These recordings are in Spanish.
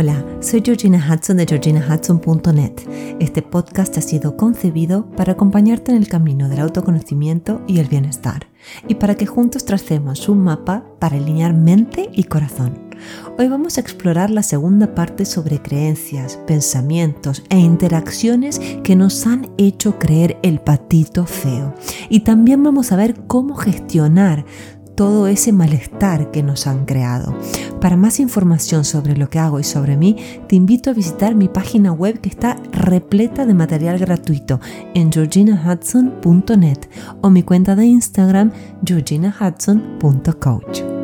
Hola, soy Georgina Hudson de georginahudson.net. Este podcast ha sido concebido para acompañarte en el camino del autoconocimiento y el bienestar, y para que juntos tracemos un mapa para alinear mente y corazón. Hoy vamos a explorar la segunda parte sobre creencias, pensamientos e interacciones que nos han hecho creer el patito feo. Y también vamos a ver cómo gestionar todo ese malestar que nos han creado. Para más información sobre lo que hago y sobre mí, te invito a visitar mi página web que está repleta de material gratuito en georginahudson.net o mi cuenta de Instagram georginahudson.coach.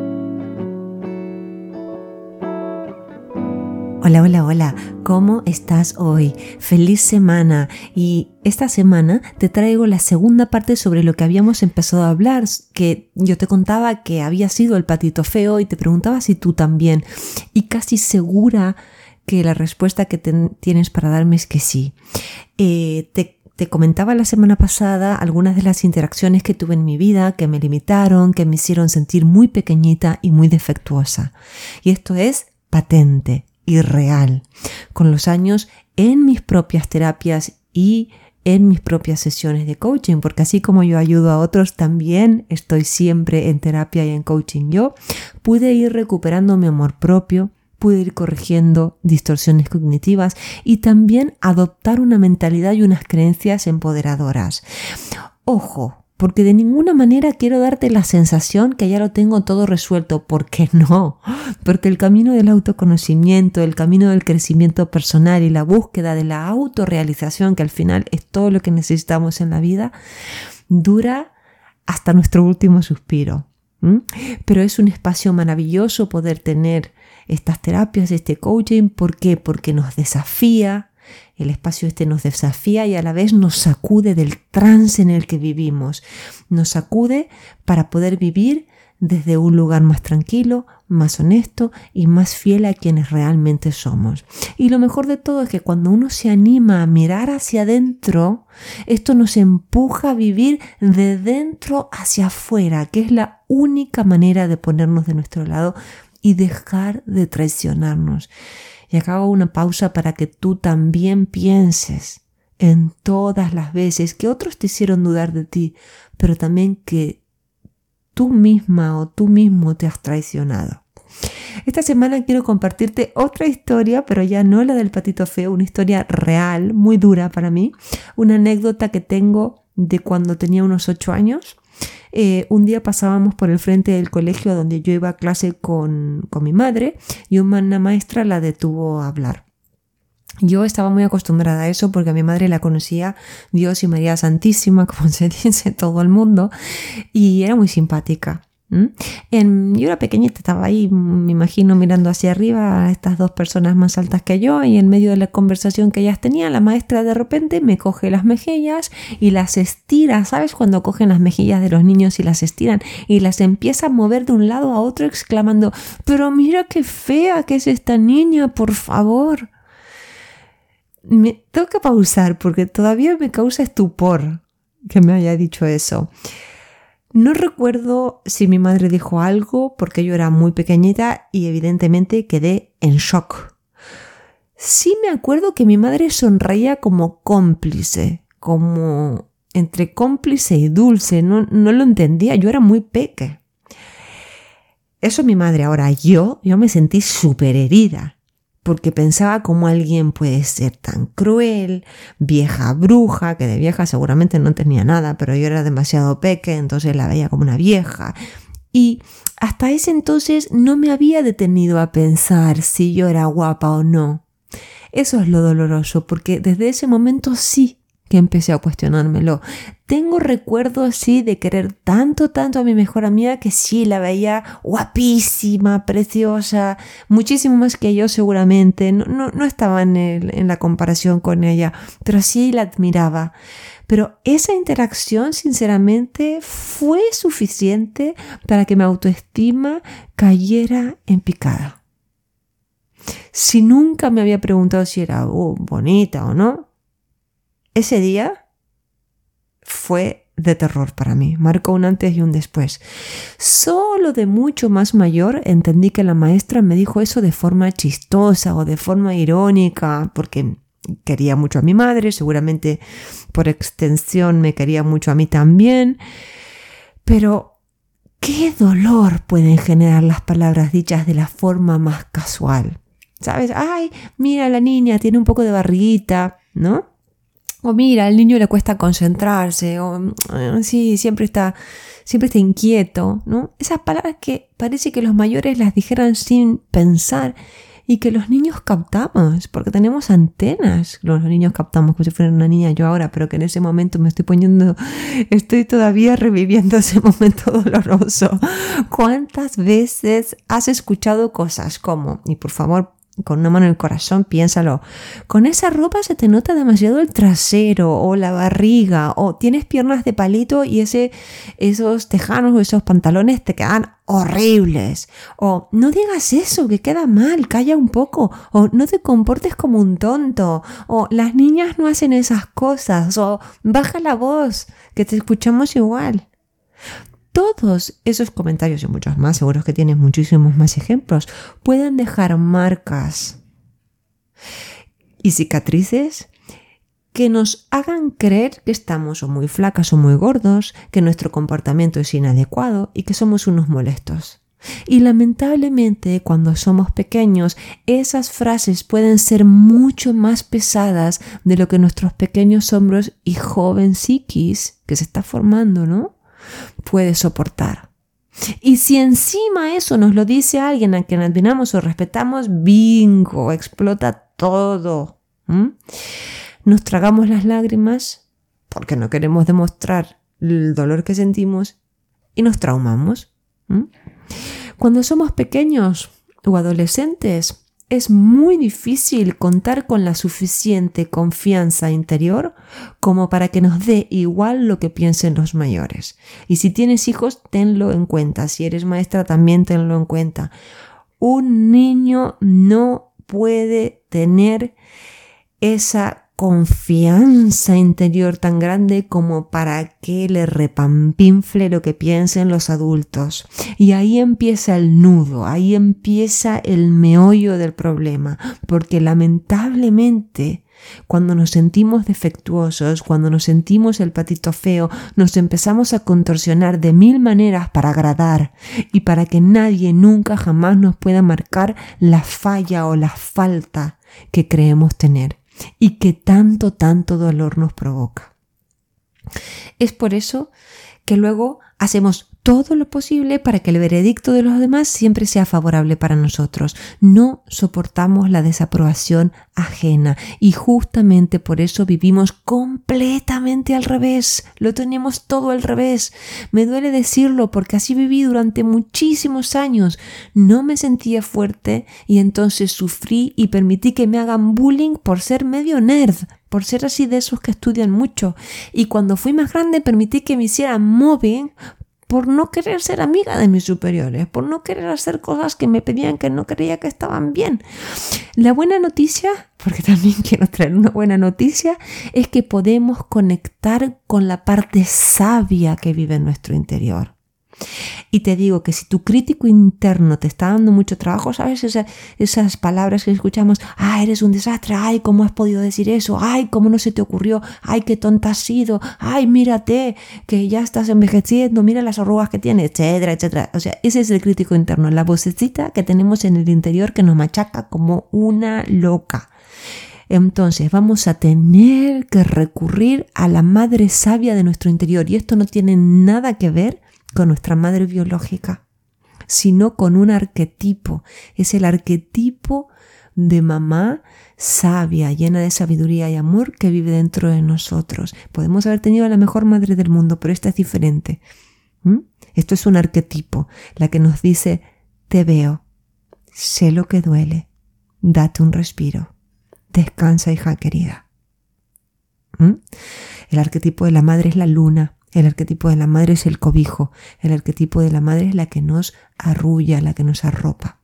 Hola, hola, hola, ¿cómo estás hoy? Feliz semana y esta semana te traigo la segunda parte sobre lo que habíamos empezado a hablar, que yo te contaba que había sido el patito feo y te preguntaba si tú también y casi segura que la respuesta que tienes para darme es que sí. Eh, te te comentaba la semana pasada algunas de las interacciones que tuve en mi vida que me limitaron, que me hicieron sentir muy pequeñita y muy defectuosa. Y esto es patente, y real. Con los años en mis propias terapias y en mis propias sesiones de coaching, porque así como yo ayudo a otros, también estoy siempre en terapia y en coaching yo, pude ir recuperando mi amor propio, pude ir corrigiendo distorsiones cognitivas y también adoptar una mentalidad y unas creencias empoderadoras. Ojo, porque de ninguna manera quiero darte la sensación que ya lo tengo todo resuelto, porque no, porque el camino del autoconocimiento, el camino del crecimiento personal y la búsqueda de la autorrealización, que al final es todo lo que necesitamos en la vida, dura hasta nuestro último suspiro. Pero es un espacio maravilloso poder tener estas terapias, este coaching, ¿por qué? Porque nos desafía, el espacio este nos desafía y a la vez nos sacude del trance en el que vivimos. Nos sacude para poder vivir desde un lugar más tranquilo, más honesto y más fiel a quienes realmente somos. Y lo mejor de todo es que cuando uno se anima a mirar hacia adentro, esto nos empuja a vivir de dentro hacia afuera, que es la única manera de ponernos de nuestro lado y dejar de traicionarnos. Y acá hago una pausa para que tú también pienses en todas las veces que otros te hicieron dudar de ti, pero también que tú misma o tú mismo te has traicionado. Esta semana quiero compartirte otra historia, pero ya no la del patito feo, una historia real, muy dura para mí, una anécdota que tengo de cuando tenía unos ocho años eh, un día pasábamos por el frente del colegio donde yo iba a clase con, con mi madre y una maestra la detuvo a hablar. Yo estaba muy acostumbrada a eso porque a mi madre la conocía Dios y María Santísima, como se dice todo el mundo, y era muy simpática. En, yo era pequeñita, estaba ahí, me imagino, mirando hacia arriba a estas dos personas más altas que yo y en medio de la conversación que ellas tenían, la maestra de repente me coge las mejillas y las estira, ¿sabes? Cuando cogen las mejillas de los niños y las estiran y las empieza a mover de un lado a otro exclamando, pero mira qué fea que es esta niña, por favor. Me tengo que pausar porque todavía me causa estupor que me haya dicho eso. No recuerdo si mi madre dijo algo porque yo era muy pequeñita y evidentemente quedé en shock. Sí me acuerdo que mi madre sonreía como cómplice, como entre cómplice y dulce, no, no lo entendía, yo era muy peque. Eso mi madre, ahora yo, yo me sentí súper herida porque pensaba cómo alguien puede ser tan cruel, vieja bruja, que de vieja seguramente no tenía nada, pero yo era demasiado peque, entonces la veía como una vieja. Y hasta ese entonces no me había detenido a pensar si yo era guapa o no. Eso es lo doloroso, porque desde ese momento sí empecé a cuestionármelo. Tengo recuerdos así de querer tanto, tanto a mi mejor amiga que sí la veía guapísima, preciosa, muchísimo más que yo seguramente. No, no, estaba en, en la comparación con ella, pero sí la admiraba. Pero esa interacción, sinceramente, fue suficiente para que mi autoestima cayera en picada. Si nunca me había preguntado si era oh, bonita o no, ese día fue de terror para mí, marcó un antes y un después. Solo de mucho más mayor entendí que la maestra me dijo eso de forma chistosa o de forma irónica, porque quería mucho a mi madre, seguramente por extensión me quería mucho a mí también, pero qué dolor pueden generar las palabras dichas de la forma más casual. ¿Sabes? Ay, mira la niña, tiene un poco de barriguita, ¿no? O mira, al niño le cuesta concentrarse, o mm, sí, siempre está, siempre está inquieto, ¿no? Esas palabras que parece que los mayores las dijeran sin pensar y que los niños captamos, porque tenemos antenas. Los niños captamos como si fuera una niña yo ahora, pero que en ese momento me estoy poniendo, estoy todavía reviviendo ese momento doloroso. ¿Cuántas veces has escuchado cosas como, y por favor con una mano en el corazón, piénsalo. Con esa ropa se te nota demasiado el trasero o la barriga o tienes piernas de palito y ese, esos tejanos o esos pantalones te quedan horribles. O no digas eso, que queda mal, calla un poco. O no te comportes como un tonto. O las niñas no hacen esas cosas. O baja la voz, que te escuchamos igual. Todos esos comentarios y muchos más, seguros que tienes muchísimos más ejemplos, pueden dejar marcas y cicatrices que nos hagan creer que estamos o muy flacas o muy gordos, que nuestro comportamiento es inadecuado y que somos unos molestos. Y lamentablemente cuando somos pequeños, esas frases pueden ser mucho más pesadas de lo que nuestros pequeños hombros y joven psiquis que se está formando, ¿no? Puede soportar. Y si encima eso nos lo dice alguien a quien admiramos o respetamos, bingo, explota todo. Nos tragamos las lágrimas porque no queremos demostrar el dolor que sentimos y nos traumamos. Cuando somos pequeños o adolescentes, es muy difícil contar con la suficiente confianza interior como para que nos dé igual lo que piensen los mayores. Y si tienes hijos, tenlo en cuenta. Si eres maestra, también tenlo en cuenta. Un niño no puede tener esa confianza interior tan grande como para que le repampinfle lo que piensen los adultos. Y ahí empieza el nudo, ahí empieza el meollo del problema, porque lamentablemente cuando nos sentimos defectuosos, cuando nos sentimos el patito feo, nos empezamos a contorsionar de mil maneras para agradar y para que nadie nunca jamás nos pueda marcar la falla o la falta que creemos tener y que tanto, tanto dolor nos provoca. Es por eso que luego hacemos todo lo posible para que el veredicto de los demás siempre sea favorable para nosotros. No soportamos la desaprobación ajena y justamente por eso vivimos completamente al revés. Lo tenemos todo al revés. Me duele decirlo porque así viví durante muchísimos años. No me sentía fuerte y entonces sufrí y permití que me hagan bullying por ser medio nerd por ser así de esos que estudian mucho. Y cuando fui más grande permití que me hicieran mobbing por no querer ser amiga de mis superiores, por no querer hacer cosas que me pedían que no creía que estaban bien. La buena noticia, porque también quiero traer una buena noticia, es que podemos conectar con la parte sabia que vive en nuestro interior. Y te digo que si tu crítico interno te está dando mucho trabajo, ¿sabes? esas palabras que escuchamos, ah, eres un desastre, ay, ¿cómo has podido decir eso? Ay, ¿cómo no se te ocurrió? Ay, qué tonta has sido, ay, mírate, que ya estás envejeciendo, mira las arrugas que tienes, etcétera, etcétera. O sea, ese es el crítico interno, la vocecita que tenemos en el interior que nos machaca como una loca. Entonces vamos a tener que recurrir a la madre sabia de nuestro interior y esto no tiene nada que ver con nuestra madre biológica, sino con un arquetipo. Es el arquetipo de mamá sabia, llena de sabiduría y amor que vive dentro de nosotros. Podemos haber tenido a la mejor madre del mundo, pero esta es diferente. ¿Mm? Esto es un arquetipo, la que nos dice, te veo, sé lo que duele, date un respiro, descansa hija querida. ¿Mm? El arquetipo de la madre es la luna, el arquetipo de la madre es el cobijo, el arquetipo de la madre es la que nos arrulla, la que nos arropa.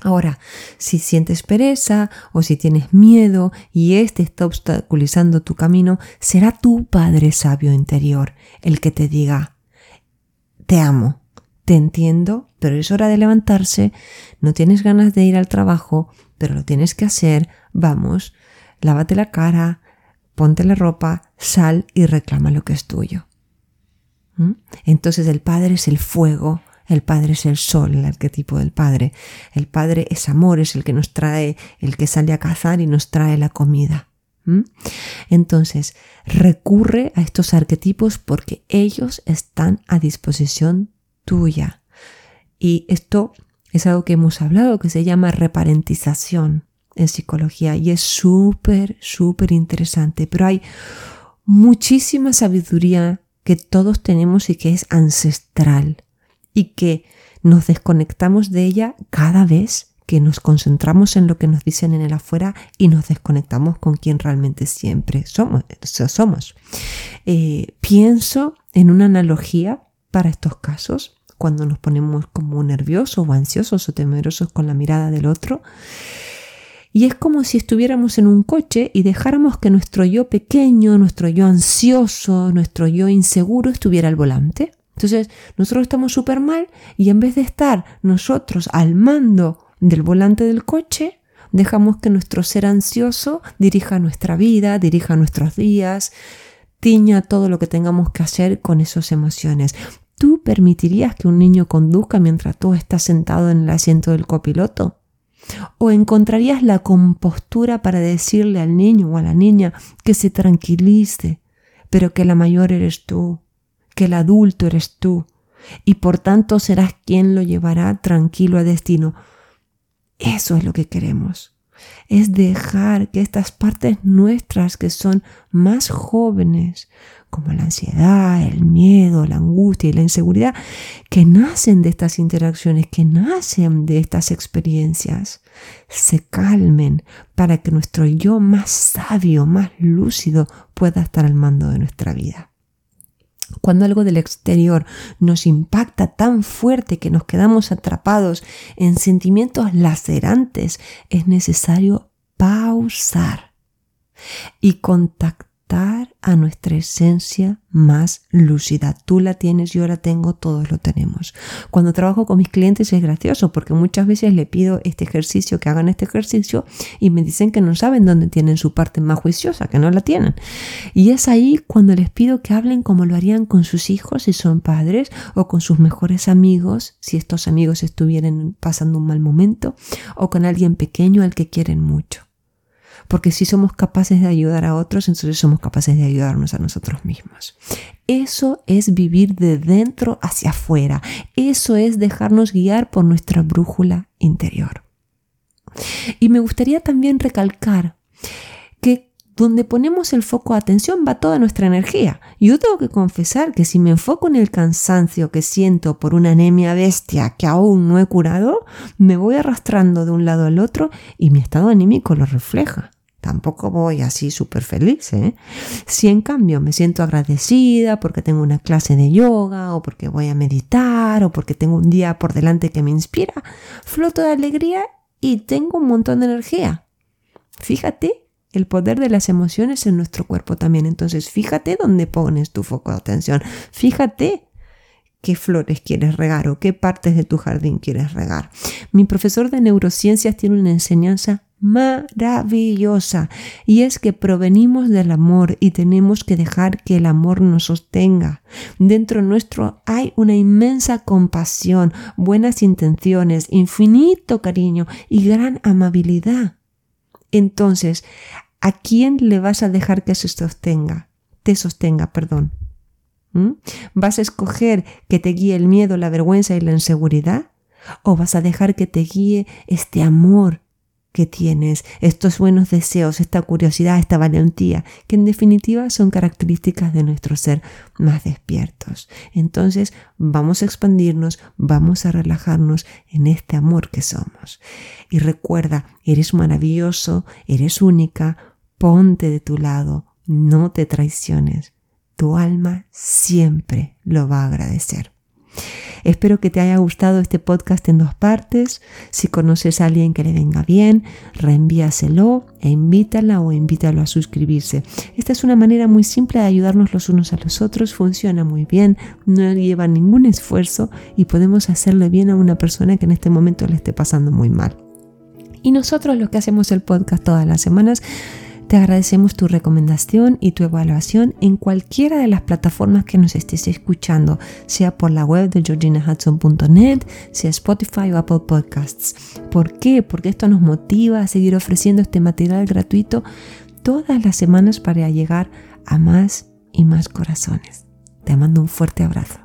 Ahora, si sientes pereza o si tienes miedo y este está obstaculizando tu camino, será tu Padre Sabio interior el que te diga, te amo, te entiendo, pero es hora de levantarse, no tienes ganas de ir al trabajo, pero lo tienes que hacer, vamos, lávate la cara, ponte la ropa, sal y reclama lo que es tuyo. Entonces el Padre es el fuego, el Padre es el sol, el arquetipo del Padre. El Padre es amor, es el que nos trae, el que sale a cazar y nos trae la comida. Entonces, recurre a estos arquetipos porque ellos están a disposición tuya. Y esto es algo que hemos hablado que se llama reparentización en psicología y es súper, súper interesante. Pero hay muchísima sabiduría que todos tenemos y que es ancestral y que nos desconectamos de ella cada vez que nos concentramos en lo que nos dicen en el afuera y nos desconectamos con quien realmente siempre somos. somos. Eh, pienso en una analogía para estos casos, cuando nos ponemos como nerviosos o ansiosos o temerosos con la mirada del otro. Y es como si estuviéramos en un coche y dejáramos que nuestro yo pequeño, nuestro yo ansioso, nuestro yo inseguro estuviera al volante. Entonces, nosotros estamos súper mal y en vez de estar nosotros al mando del volante del coche, dejamos que nuestro ser ansioso dirija nuestra vida, dirija nuestros días, tiña todo lo que tengamos que hacer con esas emociones. ¿Tú permitirías que un niño conduzca mientras tú estás sentado en el asiento del copiloto? ¿O encontrarías la compostura para decirle al niño o a la niña que se tranquilice, pero que la mayor eres tú, que el adulto eres tú, y por tanto serás quien lo llevará tranquilo a destino? Eso es lo que queremos. Es dejar que estas partes nuestras que son más jóvenes, como la ansiedad, el miedo, la angustia y la inseguridad, que nacen de estas interacciones, que nacen de estas experiencias, se calmen para que nuestro yo más sabio, más lúcido pueda estar al mando de nuestra vida. Cuando algo del exterior nos impacta tan fuerte que nos quedamos atrapados en sentimientos lacerantes, es necesario pausar y contactar a nuestra esencia más lúcida. Tú la tienes, yo la tengo, todos lo tenemos. Cuando trabajo con mis clientes es gracioso porque muchas veces le pido este ejercicio, que hagan este ejercicio y me dicen que no saben dónde tienen su parte más juiciosa, que no la tienen. Y es ahí cuando les pido que hablen como lo harían con sus hijos si son padres o con sus mejores amigos si estos amigos estuvieran pasando un mal momento o con alguien pequeño al que quieren mucho. Porque si somos capaces de ayudar a otros, entonces somos capaces de ayudarnos a nosotros mismos. Eso es vivir de dentro hacia afuera. Eso es dejarnos guiar por nuestra brújula interior. Y me gustaría también recalcar que donde ponemos el foco de atención va toda nuestra energía. Yo tengo que confesar que si me enfoco en el cansancio que siento por una anemia bestia que aún no he curado, me voy arrastrando de un lado al otro y mi estado anímico lo refleja. Tampoco voy así súper feliz. ¿eh? Si en cambio me siento agradecida porque tengo una clase de yoga o porque voy a meditar o porque tengo un día por delante que me inspira, floto de alegría y tengo un montón de energía. Fíjate el poder de las emociones en nuestro cuerpo también. Entonces, fíjate dónde pones tu foco de atención. Fíjate qué flores quieres regar o qué partes de tu jardín quieres regar. Mi profesor de neurociencias tiene una enseñanza maravillosa y es que provenimos del amor y tenemos que dejar que el amor nos sostenga. Dentro nuestro hay una inmensa compasión, buenas intenciones, infinito cariño y gran amabilidad. Entonces, ¿a quién le vas a dejar que se sostenga? Te sostenga, perdón. ¿Mm? ¿Vas a escoger que te guíe el miedo, la vergüenza y la inseguridad? ¿O vas a dejar que te guíe este amor que tienes, estos buenos deseos, esta curiosidad, esta valentía, que en definitiva son características de nuestro ser más despiertos. Entonces vamos a expandirnos, vamos a relajarnos en este amor que somos. Y recuerda, eres maravilloso, eres única, ponte de tu lado, no te traiciones. Tu alma siempre lo va a agradecer. Espero que te haya gustado este podcast en dos partes. Si conoces a alguien que le venga bien, reenvíaselo e invítala o invítalo a suscribirse. Esta es una manera muy simple de ayudarnos los unos a los otros, funciona muy bien, no lleva ningún esfuerzo y podemos hacerle bien a una persona que en este momento le esté pasando muy mal. Y nosotros los que hacemos el podcast todas las semanas, te agradecemos tu recomendación y tu evaluación en cualquiera de las plataformas que nos estés escuchando, sea por la web de georginahudson.net, sea Spotify o Apple Podcasts. ¿Por qué? Porque esto nos motiva a seguir ofreciendo este material gratuito todas las semanas para llegar a más y más corazones. Te mando un fuerte abrazo.